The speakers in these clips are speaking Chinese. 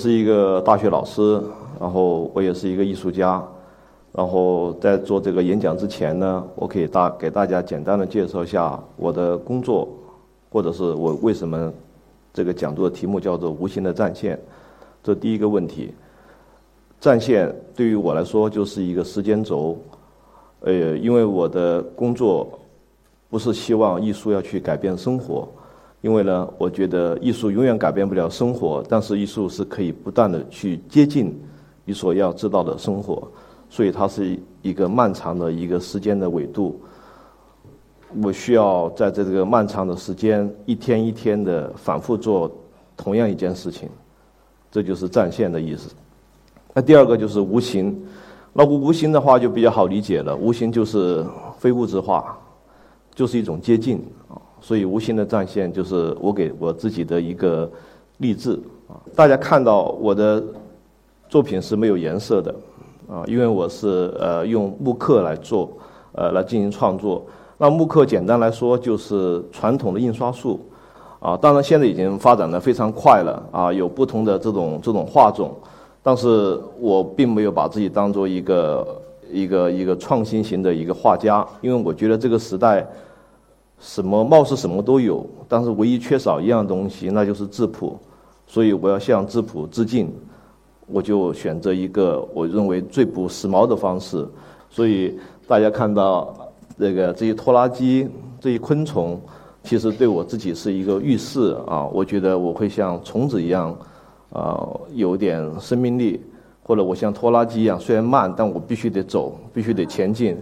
是一个大学老师，然后我也是一个艺术家。然后在做这个演讲之前呢，我可以大给大家简单的介绍一下我的工作，或者是我为什么这个讲座的题目叫做“无形的战线”。这第一个问题，战线对于我来说就是一个时间轴。呃，因为我的工作不是希望艺术要去改变生活，因为呢，我觉得艺术永远改变不了生活，但是艺术是可以不断的去接近你所要知道的生活。所以它是一个漫长的一个时间的纬度，我需要在这个漫长的时间一天一天的反复做同样一件事情，这就是战线的意思。那第二个就是无形，那无无形的话就比较好理解了，无形就是非物质化，就是一种接近啊。所以无形的战线就是我给我自己的一个励志啊。大家看到我的作品是没有颜色的。啊，因为我是呃用木刻来做，呃来进行创作。那木刻简单来说就是传统的印刷术，啊，当然现在已经发展的非常快了，啊，有不同的这种这种画种，但是我并没有把自己当做一个一个一个创新型的一个画家，因为我觉得这个时代什么貌似什么都有，但是唯一缺少一样东西，那就是质朴，所以我要向质朴致敬。我就选择一个我认为最不时髦的方式，所以大家看到这个这些拖拉机、这些昆虫，其实对我自己是一个预示啊。我觉得我会像虫子一样，啊，有点生命力，或者我像拖拉机一样，虽然慢，但我必须得走，必须得前进，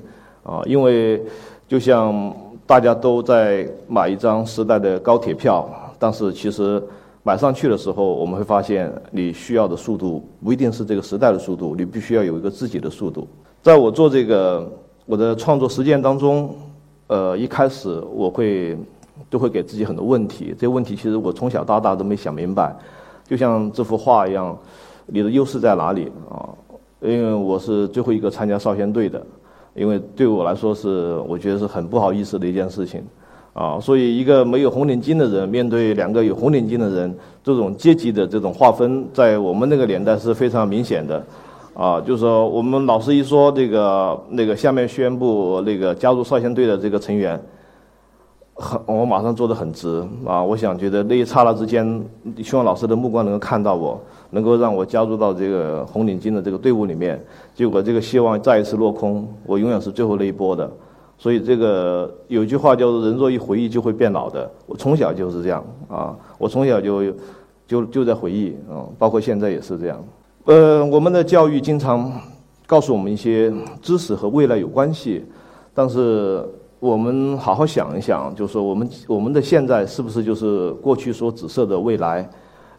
啊，因为就像大家都在买一张时代的高铁票，但是其实。买上去的时候，我们会发现你需要的速度不一定是这个时代的速度，你必须要有一个自己的速度。在我做这个我的创作实践当中，呃，一开始我会都会给自己很多问题，这些问题其实我从小到大都没想明白。就像这幅画一样，你的优势在哪里啊？因为我是最后一个参加少先队的，因为对我来说是我觉得是很不好意思的一件事情。啊，所以一个没有红领巾的人面对两个有红领巾的人，这种阶级的这种划分，在我们那个年代是非常明显的。啊，就是说我们老师一说这个那个下面宣布那个加入少先队的这个成员，很我马上坐得很直啊。我想觉得那一刹那之间，希望老师的目光能够看到我，能够让我加入到这个红领巾的这个队伍里面。结果这个希望再一次落空，我永远是最后那一波的。所以这个有句话叫做“人若一回忆就会变老”的，我从小就是这样啊，我从小就就就在回忆啊，包括现在也是这样。呃，我们的教育经常告诉我们一些知识和未来有关系，但是我们好好想一想，就是说我们我们的现在是不是就是过去所指涉的未来？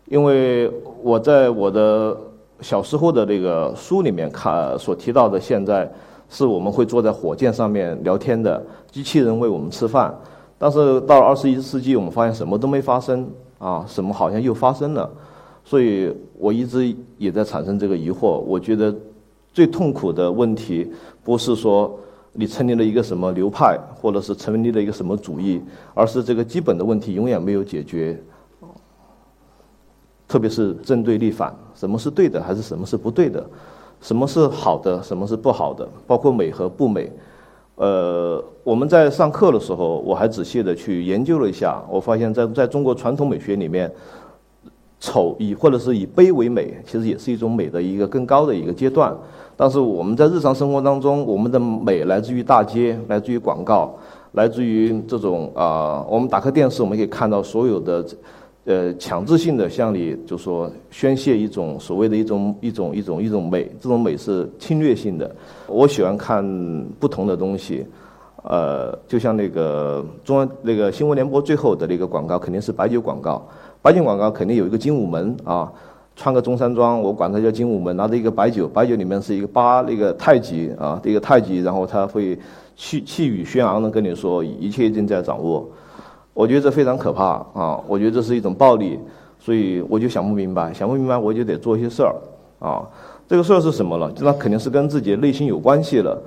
因为我在我的小时候的那个书里面看所提到的现在。是我们会坐在火箭上面聊天的，机器人喂我们吃饭。但是到了二十一世纪，我们发现什么都没发生啊，什么好像又发生了。所以我一直也在产生这个疑惑。我觉得最痛苦的问题不是说你成立了一个什么流派，或者是成立了一个什么主义，而是这个基本的问题永远没有解决。特别是正对立反，什么是对的，还是什么是不对的？什么是好的，什么是不好的，包括美和不美。呃，我们在上课的时候，我还仔细的去研究了一下，我发现，在在中国传统美学里面，丑以或者是以悲为美，其实也是一种美的一个更高的一个阶段。但是我们在日常生活当中，我们的美来自于大街，来自于广告，来自于这种啊，我们打开电视，我们可以看到所有的。呃，强制性的向你就说宣泄一种所谓的一种一种一种一种美，这种美是侵略性的。我喜欢看不同的东西，呃，就像那个中央那个新闻联播最后的那个广告肯定是白酒广告，白酒广告肯定有一个精武门啊，穿个中山装，我管它叫精武门，拿着一个白酒，白酒里面是一个八那个太极啊，这个太极，然后他会气气宇轩昂的跟你说一切尽在掌握。我觉得这非常可怕啊！我觉得这是一种暴力，所以我就想不明白，想不明白我就得做一些事儿啊！这个事儿是什么了？那肯定是跟自己内心有关系了。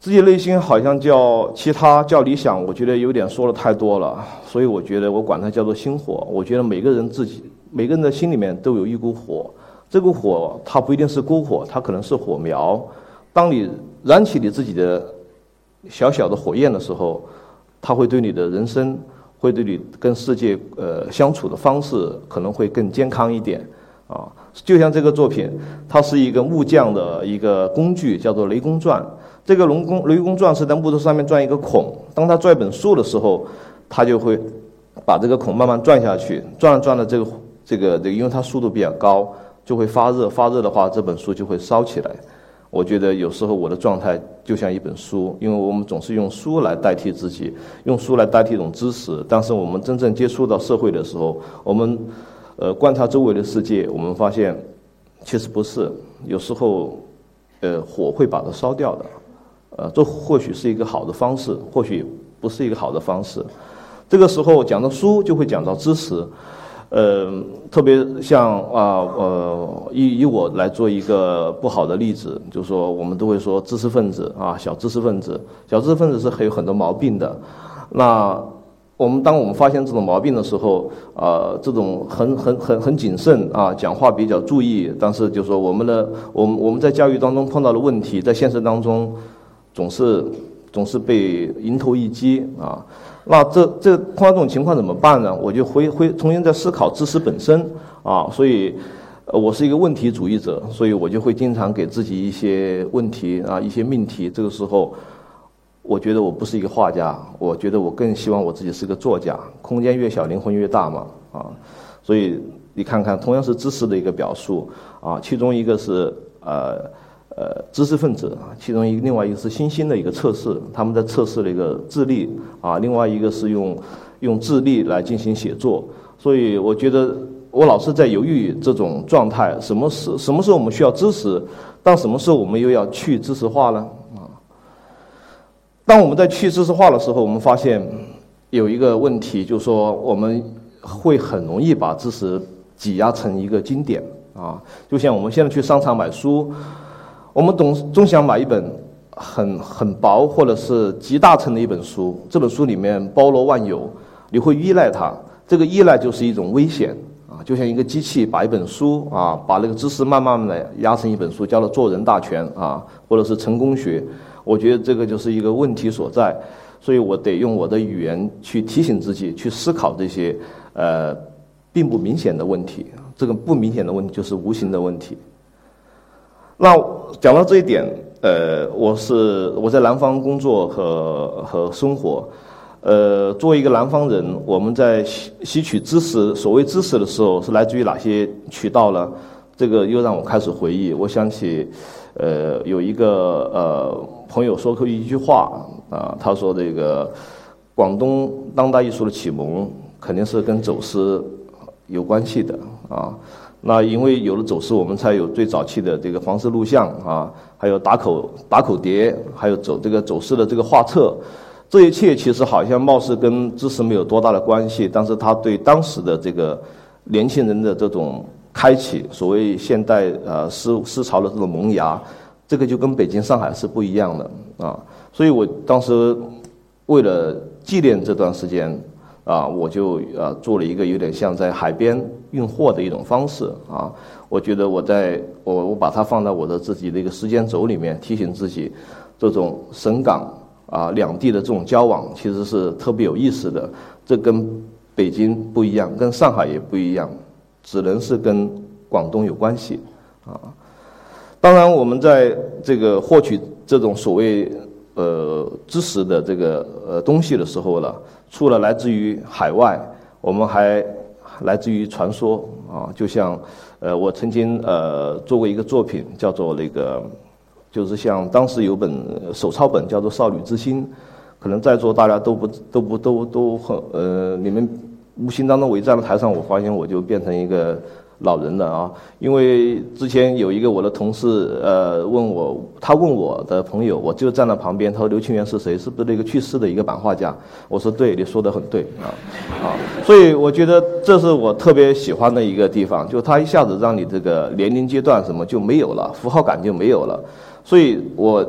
自己内心好像叫其他叫理想，我觉得有点说的太多了，所以我觉得我管它叫做心火。我觉得每个人自己每个人的心里面都有一股火，这股火它不一定是篝火，它可能是火苗。当你燃起你自己的小小的火焰的时候，它会对你的人生，会对你跟世界呃相处的方式可能会更健康一点啊。就像这个作品，它是一个木匠的一个工具，叫做雷公钻。这个龙宫雷公钻是在木头上面钻一个孔，当他钻一本书的时候，他就会把这个孔慢慢钻下去，钻着钻着这个这个这个，因为它速度比较高，就会发热，发热的话这本书就会烧起来。我觉得有时候我的状态就像一本书，因为我们总是用书来代替自己，用书来代替一种知识，但是我们真正接触到社会的时候，我们呃观察周围的世界，我们发现其实不是，有时候呃火会把它烧掉的。呃，这或许是一个好的方式，或许不是一个好的方式。这个时候讲到书，就会讲到知识。呃，特别像啊呃，以以我来做一个不好的例子，就是说我们都会说知识分子啊，小知识分子，小知识分子是很有很多毛病的。那我们当我们发现这种毛病的时候，呃，这种很很很很谨慎啊，讲话比较注意，但是就是说我们的我们我们在教育当中碰到的问题，在现实当中。总是总是被迎头一击啊！那这这碰到这种情况怎么办呢？我就会会重新在思考知识本身啊！所以，我是一个问题主义者，所以我就会经常给自己一些问题啊，一些命题。这个时候，我觉得我不是一个画家，我觉得我更希望我自己是个作家。空间越小，灵魂越大嘛啊！所以你看看，同样是知识的一个表述啊，其中一个是呃。呃，知识分子啊，其中一另外一个是新兴的一个测试，他们在测试了一个智力啊，另外一个是用用智力来进行写作，所以我觉得我老是在犹豫这种状态，什么时什么时候我们需要知识，但什么时候我们又要去知识化呢？啊，当我们在去知识化的时候，我们发现有一个问题，就是说我们会很容易把知识挤压成一个经典啊，就像我们现在去商场买书。我们总总想买一本很很薄或者是集大成的一本书，这本书里面包罗万有，你会依赖它。这个依赖就是一种危险啊，就像一个机器把一本书啊，把那个知识慢慢的压成一本书，叫做做人大全啊，或者是成功学。我觉得这个就是一个问题所在，所以我得用我的语言去提醒自己，去思考这些呃并不明显的问题。这个不明显的问题就是无形的问题。那讲到这一点，呃，我是我在南方工作和和生活，呃，作为一个南方人，我们在吸吸取知识，所谓知识的时候，是来自于哪些渠道呢？这个又让我开始回忆，我想起，呃，有一个呃朋友说过一句话啊，他说这个广东当代艺术的启蒙肯定是跟走私有关系的啊。那因为有了走私，我们才有最早期的这个黄色录像啊，还有打口打口碟，还有走这个走私的这个画册，这一切其实好像貌似跟知识没有多大的关系，但是它对当时的这个年轻人的这种开启，所谓现代呃思思潮的这种萌芽，这个就跟北京、上海是不一样的啊。所以我当时为了纪念这段时间。啊，我就呃做了一个有点像在海边运货的一种方式啊。我觉得我在我我把它放在我的自己的一个时间轴里面，提醒自己，这种省港啊两地的这种交往其实是特别有意思的。这跟北京不一样，跟上海也不一样，只能是跟广东有关系啊。当然，我们在这个获取这种所谓呃知识的这个呃东西的时候呢。除了来自于海外，我们还来自于传说啊，就像呃，我曾经呃做过一个作品，叫做那个，就是像当时有本手抄本叫做《少女之心》，可能在座大家都不都不都都很呃，你们无形当中我一站在台上，我发现我就变成一个。老人的啊，因为之前有一个我的同事，呃，问我，他问我的朋友，我就站在旁边，他说刘清源是谁？是不是那个去世的一个版画家？我说对，你说的很对啊，啊，所以我觉得这是我特别喜欢的一个地方，就他一下子让你这个年龄阶段什么就没有了，符号感就没有了，所以我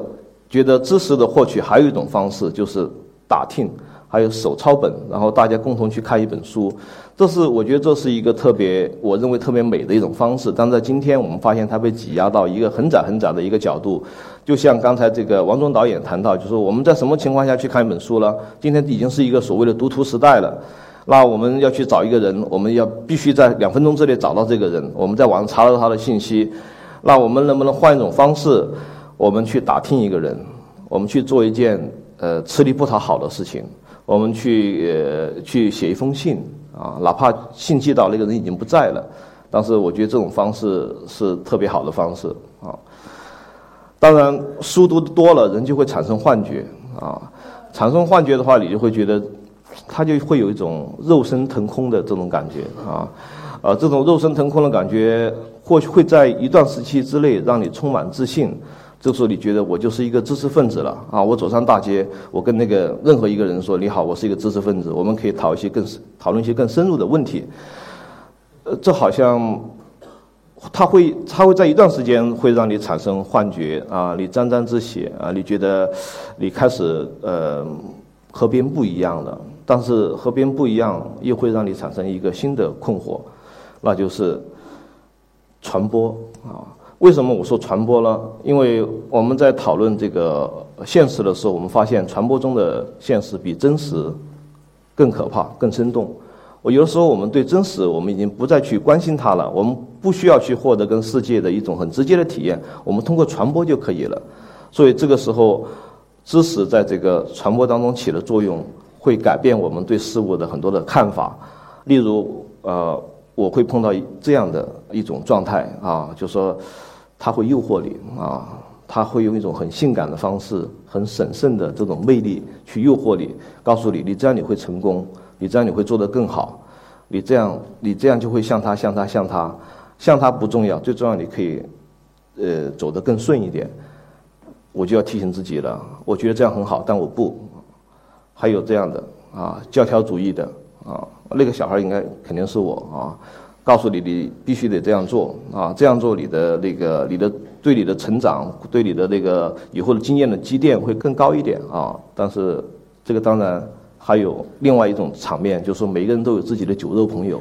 觉得知识的获取还有一种方式就是打听还有手抄本，然后大家共同去看一本书。这是我觉得这是一个特别，我认为特别美的一种方式。但在今天，我们发现它被挤压到一个很窄很窄的一个角度。就像刚才这个王中导演谈到，就是我们在什么情况下去看一本书呢？今天已经是一个所谓的读图时代了。那我们要去找一个人，我们要必须在两分钟之内找到这个人。我们在网上查到他的信息。那我们能不能换一种方式？我们去打听一个人，我们去做一件呃吃力不讨好的事情，我们去呃去写一封信啊，哪怕信寄到那个人已经不在了，但是我觉得这种方式是特别好的方式啊。当然，书读多了，人就会产生幻觉啊。产生幻觉的话，你就会觉得，他就会有一种肉身腾空的这种感觉啊。呃，这种肉身腾空的感觉，或许会在一段时期之内让你充满自信。这时候你觉得我就是一个知识分子了啊！我走上大街，我跟那个任何一个人说：“你好，我是一个知识分子。”我们可以讨一些更讨论一些更深入的问题。呃，这好像。他会，他会在一段时间会让你产生幻觉啊，你沾沾自喜啊，你觉得你开始呃和别人不一样了，但是和别人不一样又会让你产生一个新的困惑，那就是传播啊。为什么我说传播呢？因为我们在讨论这个现实的时候，我们发现传播中的现实比真实更可怕、更生动。我有的时候，我们对真实，我们已经不再去关心它了。我们不需要去获得跟世界的一种很直接的体验，我们通过传播就可以了。所以这个时候，知识在这个传播当中起的作用，会改变我们对事物的很多的看法。例如，呃，我会碰到这样的一种状态啊，就说，他会诱惑你啊，他会用一种很性感的方式，很审慎的这种魅力去诱惑你，告诉你，你这样你会成功。你这样你会做得更好，你这样你这样就会像他像他像他，像他不重要，最重要你可以，呃，走得更顺一点。我就要提醒自己了，我觉得这样很好，但我不。还有这样的啊，教条主义的啊，那个小孩应该肯定是我啊，告诉你你必须得这样做啊，这样做你的那个你的对你的成长对你的那个以后的经验的积淀会更高一点啊，但是这个当然。还有另外一种场面，就是说每个人都有自己的酒肉朋友，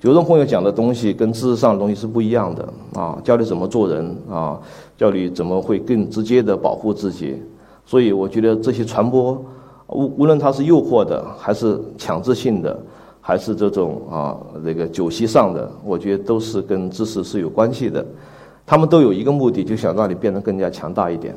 酒肉朋友讲的东西跟知识上的东西是不一样的啊，教你怎么做人啊，教你怎么会更直接的保护自己。所以我觉得这些传播，无无论它是诱惑的，还是强制性的，还是这种啊这个酒席上的，我觉得都是跟知识是有关系的。他们都有一个目的，就想让你变得更加强大一点。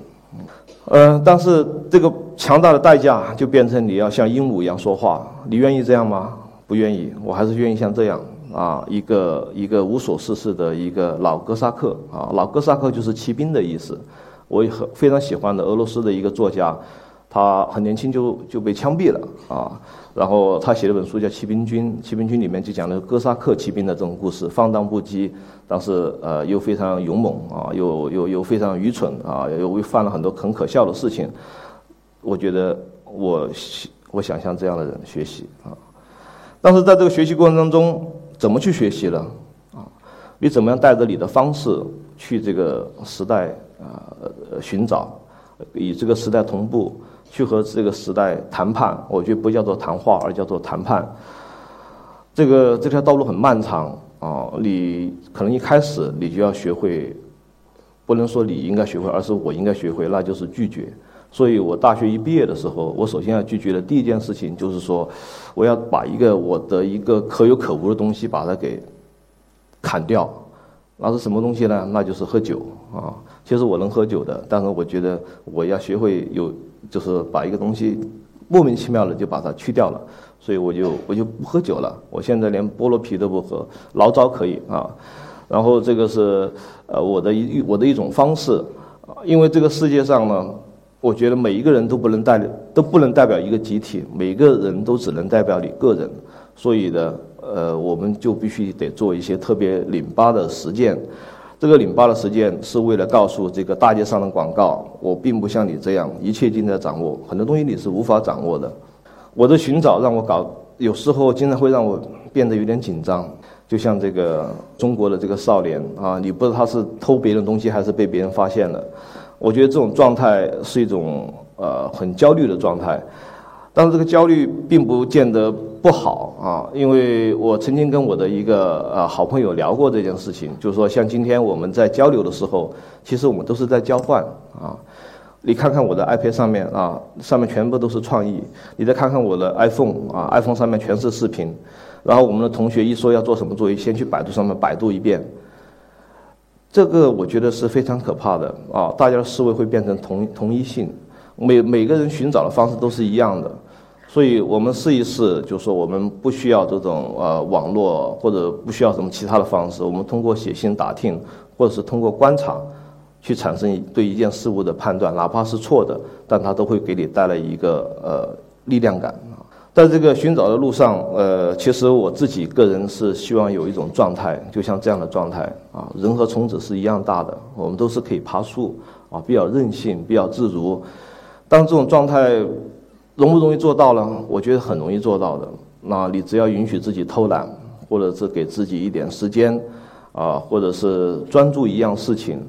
嗯，但是这个强大的代价就变成你要像鹦鹉一样说话，你愿意这样吗？不愿意，我还是愿意像这样啊，一个一个无所事事的一个老哥萨克啊，老哥萨克就是骑兵的意思。我也很非常喜欢的俄罗斯的一个作家，他很年轻就就被枪毙了啊。然后他写了本书叫《骑兵军》，《骑兵军》里面就讲了哥萨克骑兵的这种故事，放荡不羁，但是呃又非常勇猛啊，又又又非常愚蠢啊，又犯了很多很可笑的事情。我觉得我我想向这样的人学习啊，但是在这个学习过程当中，怎么去学习呢？啊，你怎么样带着你的方式去这个时代啊寻找，与这个时代同步？去和这个时代谈判，我觉得不叫做谈话，而叫做谈判。这个这条道路很漫长啊，你可能一开始你就要学会，不能说你应该学会，而是我应该学会，那就是拒绝。所以我大学一毕业的时候，我首先要拒绝的第一件事情就是说，我要把一个我的一个可有可无的东西把它给砍掉。那是什么东西呢？那就是喝酒啊。其实我能喝酒的，但是我觉得我要学会有。就是把一个东西莫名其妙的就把它去掉了，所以我就我就不喝酒了。我现在连菠萝啤都不喝，醪糟可以啊。然后这个是呃我的一我的一种方式，因为这个世界上呢，我觉得每一个人都不能代都不能代表一个集体，每个人都只能代表你个人。所以呢，呃，我们就必须得做一些特别拧巴的实践。这个拧巴的实践是为了告诉这个大街上的广告，我并不像你这样一切尽在掌握，很多东西你是无法掌握的。我的寻找让我搞，有时候经常会让我变得有点紧张，就像这个中国的这个少年啊，你不知道他是偷别人东西还是被别人发现了。我觉得这种状态是一种呃很焦虑的状态。但是这个焦虑并不见得不好啊，因为我曾经跟我的一个呃好朋友聊过这件事情，就是说像今天我们在交流的时候，其实我们都是在交换啊。你看看我的 iPad 上面啊，上面全部都是创意；你再看看我的 iPhone 啊，iPhone 上面全是视频。然后我们的同学一说要做什么作业，先去百度上面百度一遍。这个我觉得是非常可怕的啊！大家的思维会变成同同一性，每每个人寻找的方式都是一样的。所以我们试一试，就是说我们不需要这种呃网络，或者不需要什么其他的方式，我们通过写信打听，或者是通过观察，去产生对一件事物的判断，哪怕是错的，但它都会给你带来一个呃力量感啊。在这个寻找的路上，呃，其实我自己个人是希望有一种状态，就像这样的状态啊，人和虫子是一样大的，我们都是可以爬树啊，比较任性，比较自如。当这种状态。容不容易做到呢？我觉得很容易做到的。那你只要允许自己偷懒，或者是给自己一点时间，啊，或者是专注一样事情，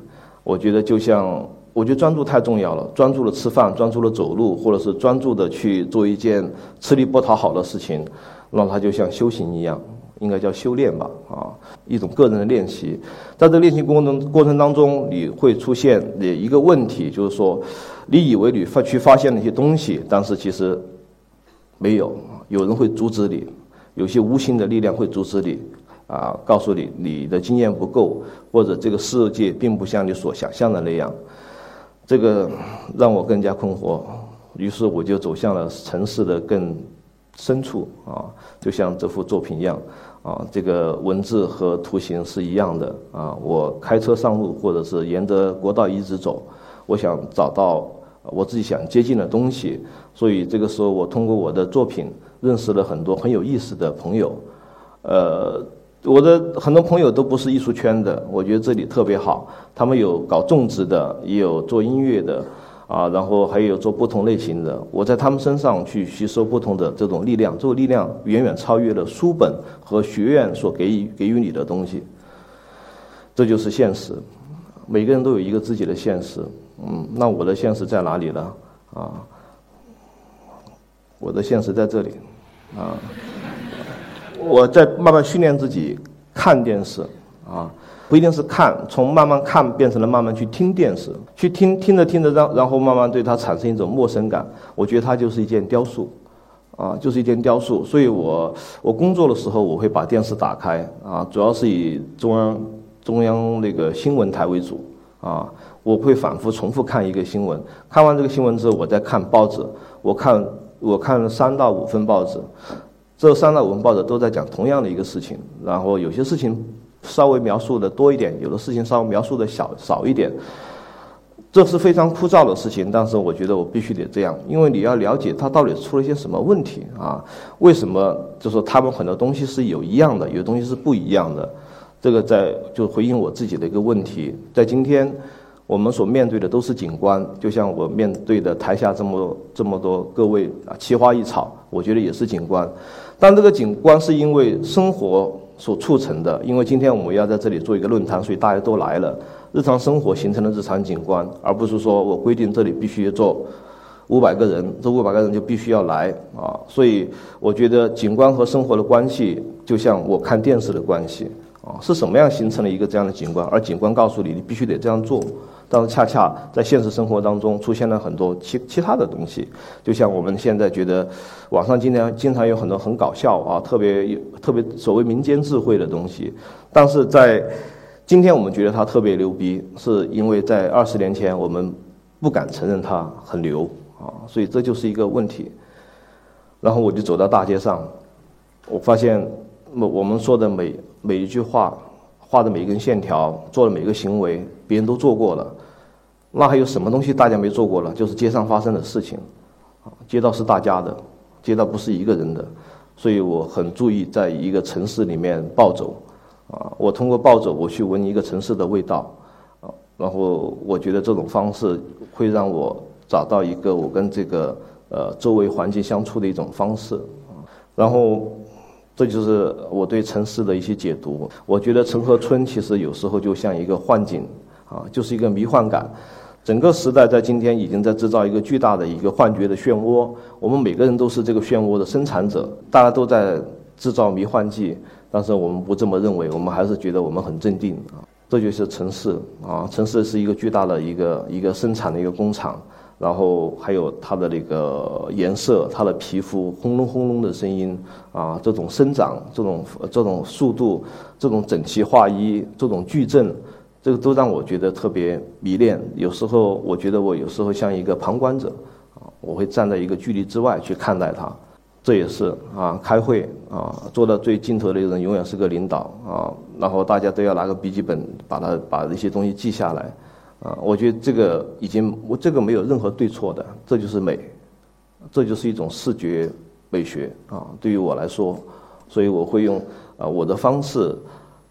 我觉得就像，我觉得专注太重要了。专注的吃饭，专注的走路，或者是专注的去做一件吃力不讨好的事情，那它就像修行一样，应该叫修炼吧，啊，一种个人的练习。在这练习过程过程当中，你会出现的一个问题，就是说。你以为你发去发现了一些东西，但是其实没有，有人会阻止你，有些无形的力量会阻止你，啊，告诉你你的经验不够，或者这个世界并不像你所想象的那样，这个让我更加困惑，于是我就走向了城市的更深处啊，就像这幅作品一样，啊，这个文字和图形是一样的啊，我开车上路，或者是沿着国道一直走，我想找到。我自己想接近的东西，所以这个时候我通过我的作品认识了很多很有意思的朋友。呃，我的很多朋友都不是艺术圈的，我觉得这里特别好。他们有搞种植的，也有做音乐的，啊，然后还有做不同类型的。我在他们身上去吸收不同的这种力量，这种力量远远超越了书本和学院所给予给予你的东西。这就是现实，每个人都有一个自己的现实。嗯，那我的现实在哪里呢？啊，我的现实在这里，啊，我在慢慢训练自己看电视，啊，不一定是看，从慢慢看变成了慢慢去听电视，去听听着听着，然然后慢慢对它产生一种陌生感。我觉得它就是一件雕塑，啊，就是一件雕塑。所以我我工作的时候，我会把电视打开，啊，主要是以中央中央那个新闻台为主，啊。我会反复重复看一个新闻，看完这个新闻之后，我再看报纸。我看我看了三到五份报纸，这三到五份报纸都在讲同样的一个事情。然后有些事情稍微描述的多一点，有的事情稍微描述的小少一点。这是非常枯燥的事情，但是我觉得我必须得这样，因为你要了解它到底出了一些什么问题啊？为什么就是说他们很多东西是有一样的，有东西是不一样的？这个在就回应我自己的一个问题，在今天。我们所面对的都是景观，就像我面对的台下这么这么多各位啊，奇花异草，我觉得也是景观。但这个景观是因为生活所促成的，因为今天我们要在这里做一个论坛，所以大家都来了。日常生活形成的日常景观，而不是说我规定这里必须坐五百个人，这五百个人就必须要来啊。所以我觉得景观和生活的关系，就像我看电视的关系啊，是什么样形成了一个这样的景观？而景观告诉你，你必须得这样做。但是恰恰在现实生活当中出现了很多其其他的东西，就像我们现在觉得，网上经常经常有很多很搞笑啊，特别有特别所谓民间智慧的东西，但是在今天我们觉得它特别牛逼，是因为在二十年前我们不敢承认它很牛啊，所以这就是一个问题。然后我就走到大街上，我发现我我们说的每每一句话。画的每一根线条，做的每一个行为，别人都做过了，那还有什么东西大家没做过了？就是街上发生的事情，啊，街道是大家的，街道不是一个人的，所以我很注意在一个城市里面暴走，啊，我通过暴走我去闻一个城市的味道，啊，然后我觉得这种方式会让我找到一个我跟这个呃周围环境相处的一种方式，然后。这就是我对城市的一些解读。我觉得城和村其实有时候就像一个幻境，啊，就是一个迷幻感。整个时代在今天已经在制造一个巨大的一个幻觉的漩涡，我们每个人都是这个漩涡的生产者，大家都在制造迷幻剂，但是我们不这么认为，我们还是觉得我们很镇定啊。这就是城市啊，城市是一个巨大的一个一个生产的一个工厂，然后还有它的那个颜色，它的皮肤轰隆轰隆的声音啊，这种生长，这种这种速度，这种整齐划一，这种矩阵，这个都让我觉得特别迷恋。有时候我觉得我有时候像一个旁观者啊，我会站在一个距离之外去看待它。这也是啊，开会啊，坐到最尽头的人永远是个领导啊。然后大家都要拿个笔记本，把它把一些东西记下来啊。我觉得这个已经，我这个没有任何对错的，这就是美，这就是一种视觉美学啊。对于我来说，所以我会用啊我的方式，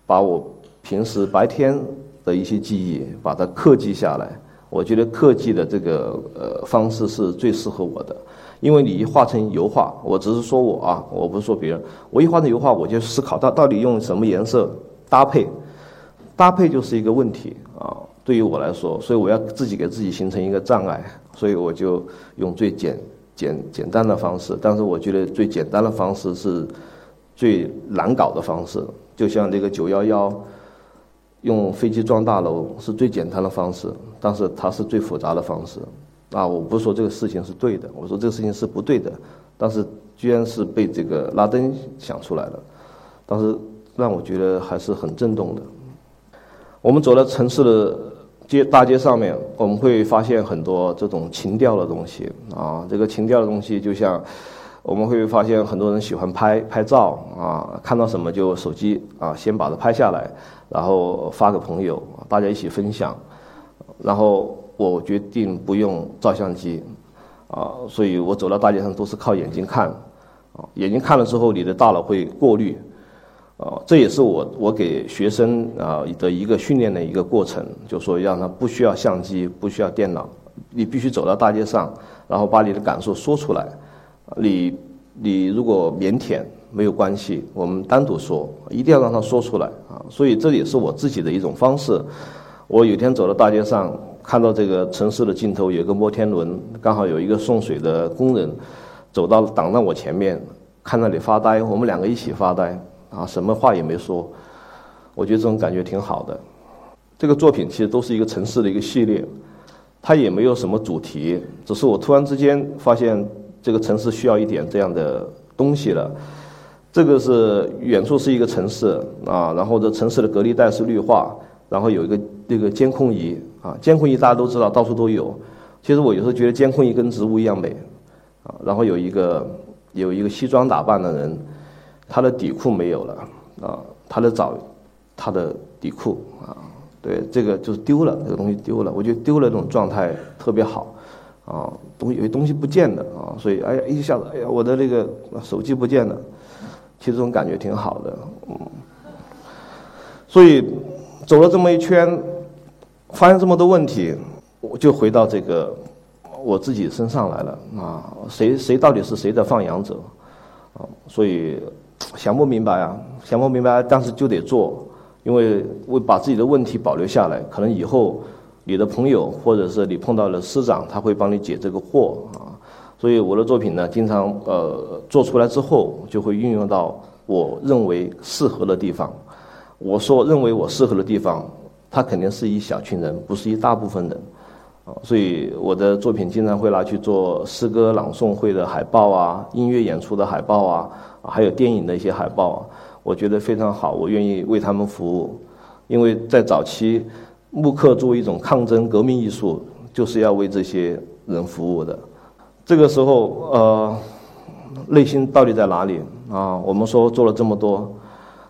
把我平时白天的一些记忆把它刻记下来。我觉得刻记的这个呃方式是最适合我的。因为你一画成油画，我只是说我啊，我不是说别人。我一画成油画，我就思考到到底用什么颜色搭配，搭配就是一个问题啊。对于我来说，所以我要自己给自己形成一个障碍，所以我就用最简简简单的方式。但是我觉得最简单的方式是最难搞的方式，就像这个九幺幺用飞机撞大楼是最简单的方式，但是它是最复杂的方式。啊，我不是说这个事情是对的，我说这个事情是不对的，但是居然是被这个拉登想出来的，当时让我觉得还是很震动的。我们走在城市的街大街上面，我们会发现很多这种情调的东西啊，这个情调的东西就像我们会发现很多人喜欢拍拍照啊，看到什么就手机啊先把它拍下来，然后发给朋友，大家一起分享，然后。我决定不用照相机，啊，所以我走到大街上都是靠眼睛看，啊，眼睛看了之后，你的大脑会过滤，啊，这也是我我给学生啊的一个训练的一个过程，就说让他不需要相机，不需要电脑，你必须走到大街上，然后把你的感受说出来，你你如果腼腆没有关系，我们单独说，一定要让他说出来啊，所以这也是我自己的一种方式。我有天走到大街上。看到这个城市的尽头有个摩天轮，刚好有一个送水的工人走到挡在我前面，看那里发呆，我们两个一起发呆，啊，什么话也没说，我觉得这种感觉挺好的。这个作品其实都是一个城市的一个系列，它也没有什么主题，只是我突然之间发现这个城市需要一点这样的东西了。这个是远处是一个城市啊，然后这城市的隔离带是绿化，然后有一个那个监控仪。啊，监控仪大家都知道，到处都有。其实我有时候觉得监控仪跟植物一样美，啊，然后有一个有一个西装打扮的人，他的底裤没有了，啊，他的找他的底裤，啊，对，这个就是丢了，这个东西丢了，我觉得丢了这种状态特别好，啊，东西有些东西不见了，啊，所以哎呀一下子，哎呀我的那个手机不见了，其实这种感觉挺好的，嗯，所以走了这么一圈。发现这么多问题，我就回到这个我自己身上来了啊！谁谁到底是谁的放养者啊？所以想不明白啊，想不明白，但是就得做，因为为把自己的问题保留下来，可能以后你的朋友或者是你碰到了师长，他会帮你解这个惑啊。所以我的作品呢，经常呃做出来之后，就会运用到我认为适合的地方。我说认为我适合的地方。他肯定是一小群人，不是一大部分人，所以我的作品经常会拿去做诗歌朗诵会的海报啊，音乐演出的海报啊，还有电影的一些海报啊，我觉得非常好，我愿意为他们服务，因为在早期，木刻作为一种抗争革命艺术，就是要为这些人服务的。这个时候，呃，内心到底在哪里啊？我们说做了这么多。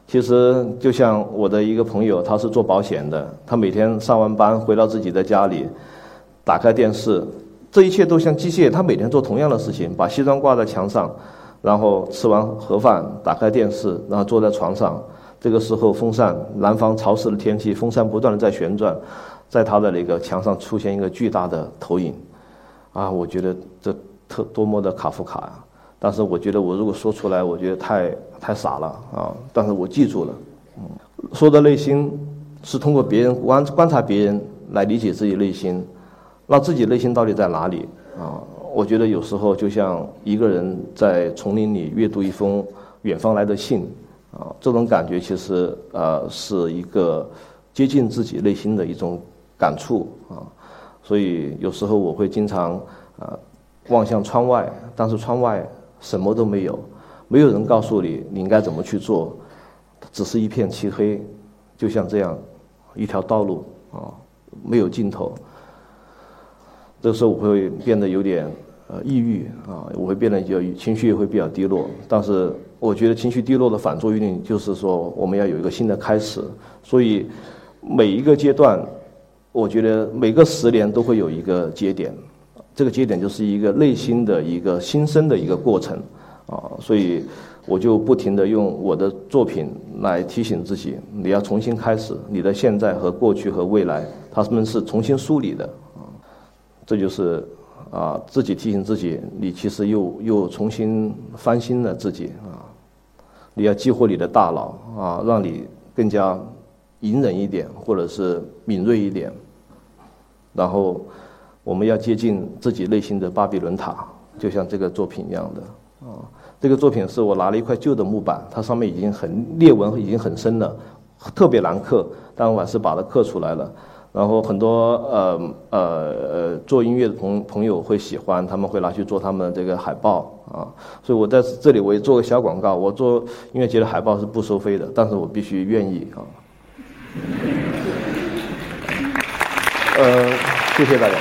其实就像我的一个朋友，他是做保险的。他每天上完班回到自己的家里，打开电视，这一切都像机械。他每天做同样的事情，把西装挂在墙上，然后吃完盒饭，打开电视，然后坐在床上。这个时候，风扇，南方潮湿的天气，风扇不断的在旋转，在他的那个墙上出现一个巨大的投影。啊，我觉得这特多么的卡夫卡啊！但是我觉得，我如果说出来，我觉得太太傻了啊！但是我记住了，嗯，说的内心是通过别人观观察别人来理解自己内心，那自己内心到底在哪里啊？我觉得有时候就像一个人在丛林里阅读一封远方来的信啊，这种感觉其实呃是一个接近自己内心的一种感触啊。所以有时候我会经常啊望向窗外，但是窗外什么都没有，没有人告诉你你应该怎么去做，只是一片漆黑，就像这样一条道路啊，没有尽头。这个时候我会变得有点呃抑郁啊，我会变得就情绪也会比较低落。但是我觉得情绪低落的反作用力就是说我们要有一个新的开始。所以每一个阶段，我觉得每个十年都会有一个节点，这个节点就是一个内心的一个新生的一个过程啊。所以我就不停的用我的作品来提醒自己，你要重新开始，你的现在和过去和未来，他们是重新梳理的。这就是啊，自己提醒自己，你其实又又重新翻新了自己啊。你要激活你的大脑啊，让你更加隐忍一点，或者是敏锐一点。然后我们要接近自己内心的巴比伦塔，就像这个作品一样的啊。这个作品是我拿了一块旧的木板，它上面已经很裂纹已经很深了，特别难刻，但我还是把它刻出来了。然后很多呃呃呃做音乐的朋朋友会喜欢，他们会拿去做他们这个海报啊。所以我在这里我也做个小广告，我做音乐节的海报是不收费的，但是我必须愿意啊。呃，谢谢大家。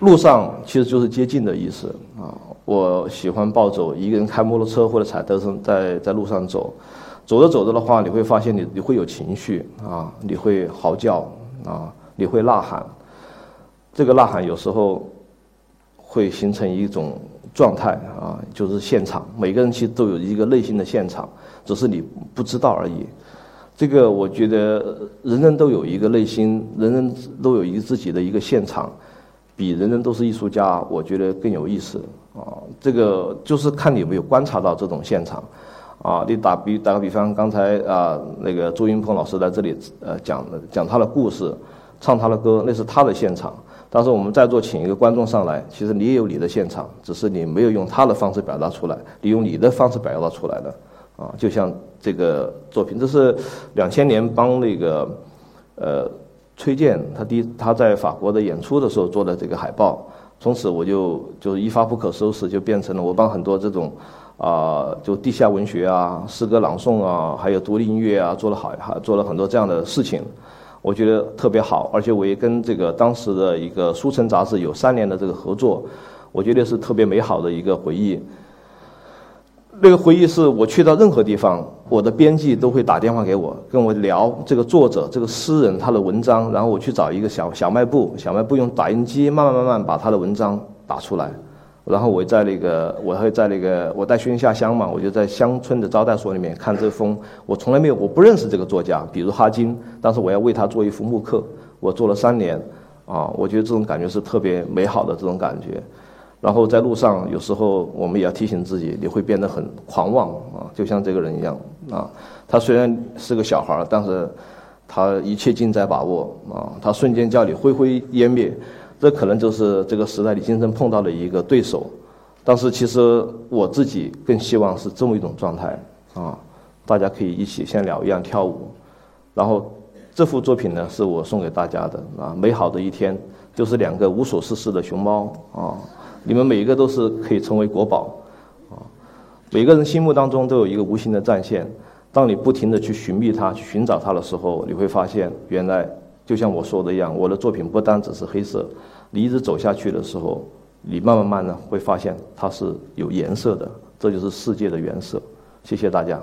路上其实就是接近的意思啊。我喜欢暴走，一个人开摩托车或者踩单车在在路上走。走着走着的话，你会发现你你会有情绪啊，你会嚎叫啊，你会呐喊。这个呐喊有时候会形成一种状态啊，就是现场。每个人其实都有一个内心的现场，只是你不知道而已。这个我觉得人人都有一个内心，人人都有一个自己的一个现场，比人人都是艺术家，我觉得更有意思啊。这个就是看你有没有观察到这种现场。啊，你打比打个比方，刚才啊那个朱云鹏老师在这里呃讲讲他的故事，唱他的歌，那是他的现场。但是我们在座请一个观众上来，其实你也有你的现场，只是你没有用他的方式表达出来，你用你的方式表达出来的。啊，就像这个作品，这是两千年帮那个呃崔健他第他在法国的演出的时候做的这个海报，从此我就就一发不可收拾，就变成了我帮很多这种。啊，就地下文学啊，诗歌朗诵啊，还有独立音乐啊，做了好，还做了很多这样的事情，我觉得特别好。而且我也跟这个当时的一个书城杂志有三年的这个合作，我觉得是特别美好的一个回忆。那个回忆是我去到任何地方，我的编辑都会打电话给我，跟我聊这个作者、这个诗人他的文章，然后我去找一个小小卖部，小卖部用打印机慢慢慢慢把他的文章打出来。然后我在那个，我会在那个，我带学生下乡嘛，我就在乡村的招待所里面看这封，我从来没有，我不认识这个作家，比如哈金，但是我要为他做一幅木刻，我做了三年，啊，我觉得这种感觉是特别美好的这种感觉。然后在路上，有时候我们也要提醒自己，你会变得很狂妄啊，就像这个人一样啊，他虽然是个小孩儿但是他一切尽在把握啊，他瞬间叫你灰灰烟灭。这可能就是这个时代你今生碰到的一个对手，但是其实我自己更希望是这么一种状态啊，大家可以一起像鸟一样跳舞，然后这幅作品呢是我送给大家的啊，美好的一天就是两个无所事事的熊猫啊，你们每一个都是可以成为国宝啊，每个人心目当中都有一个无形的战线，当你不停的去寻觅它、去寻找它的时候，你会发现原来。就像我说的一样，我的作品不单只是黑色，你一直走下去的时候，你慢慢慢呢会发现它是有颜色的，这就是世界的原色。谢谢大家。